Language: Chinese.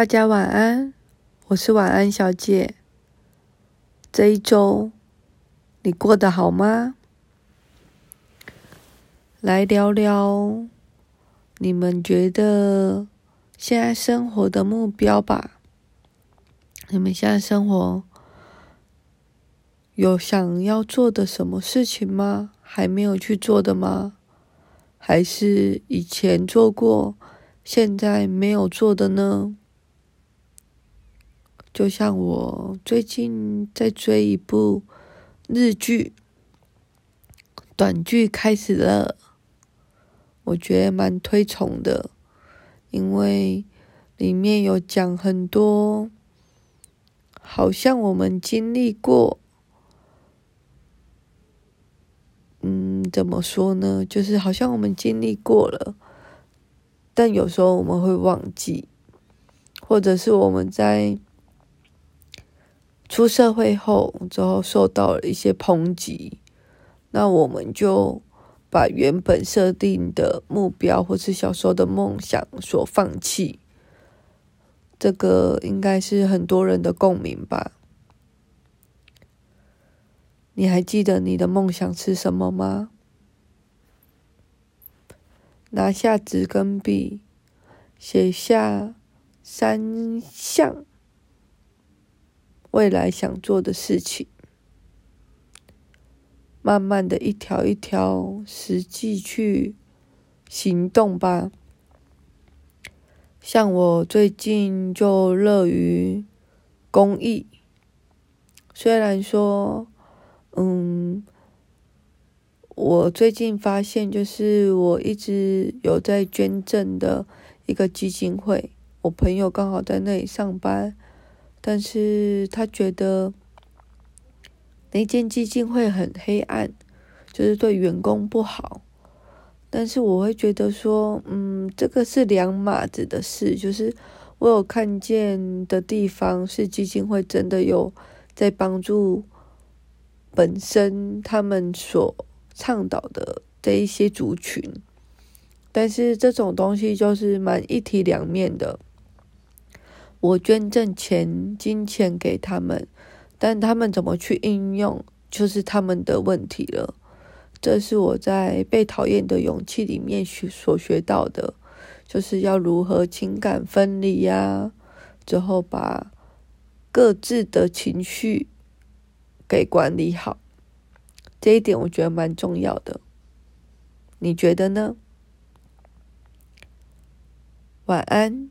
大家晚安，我是晚安小姐。这一周你过得好吗？来聊聊你们觉得现在生活的目标吧。你们现在生活有想要做的什么事情吗？还没有去做的吗？还是以前做过，现在没有做的呢？就像我最近在追一部日剧，短剧开始了，我觉得蛮推崇的，因为里面有讲很多，好像我们经历过，嗯，怎么说呢？就是好像我们经历过了，但有时候我们会忘记，或者是我们在。出社会后之后受到了一些抨击，那我们就把原本设定的目标或是小时候的梦想所放弃，这个应该是很多人的共鸣吧？你还记得你的梦想是什么吗？拿下纸跟笔，写下三项。未来想做的事情，慢慢的一条一条实际去行动吧。像我最近就乐于公益，虽然说，嗯，我最近发现就是我一直有在捐赠的一个基金会，我朋友刚好在那里上班。但是他觉得那间基金会很黑暗，就是对员工不好。但是我会觉得说，嗯，这个是两码子的事。就是我有看见的地方是基金会真的有在帮助本身他们所倡导的这一些族群，但是这种东西就是蛮一体两面的。我捐赠钱、金钱给他们，但他们怎么去应用，就是他们的问题了。这是我在《被讨厌的勇气》里面学所学到的，就是要如何情感分离呀，之后把各自的情绪给管理好。这一点我觉得蛮重要的，你觉得呢？晚安。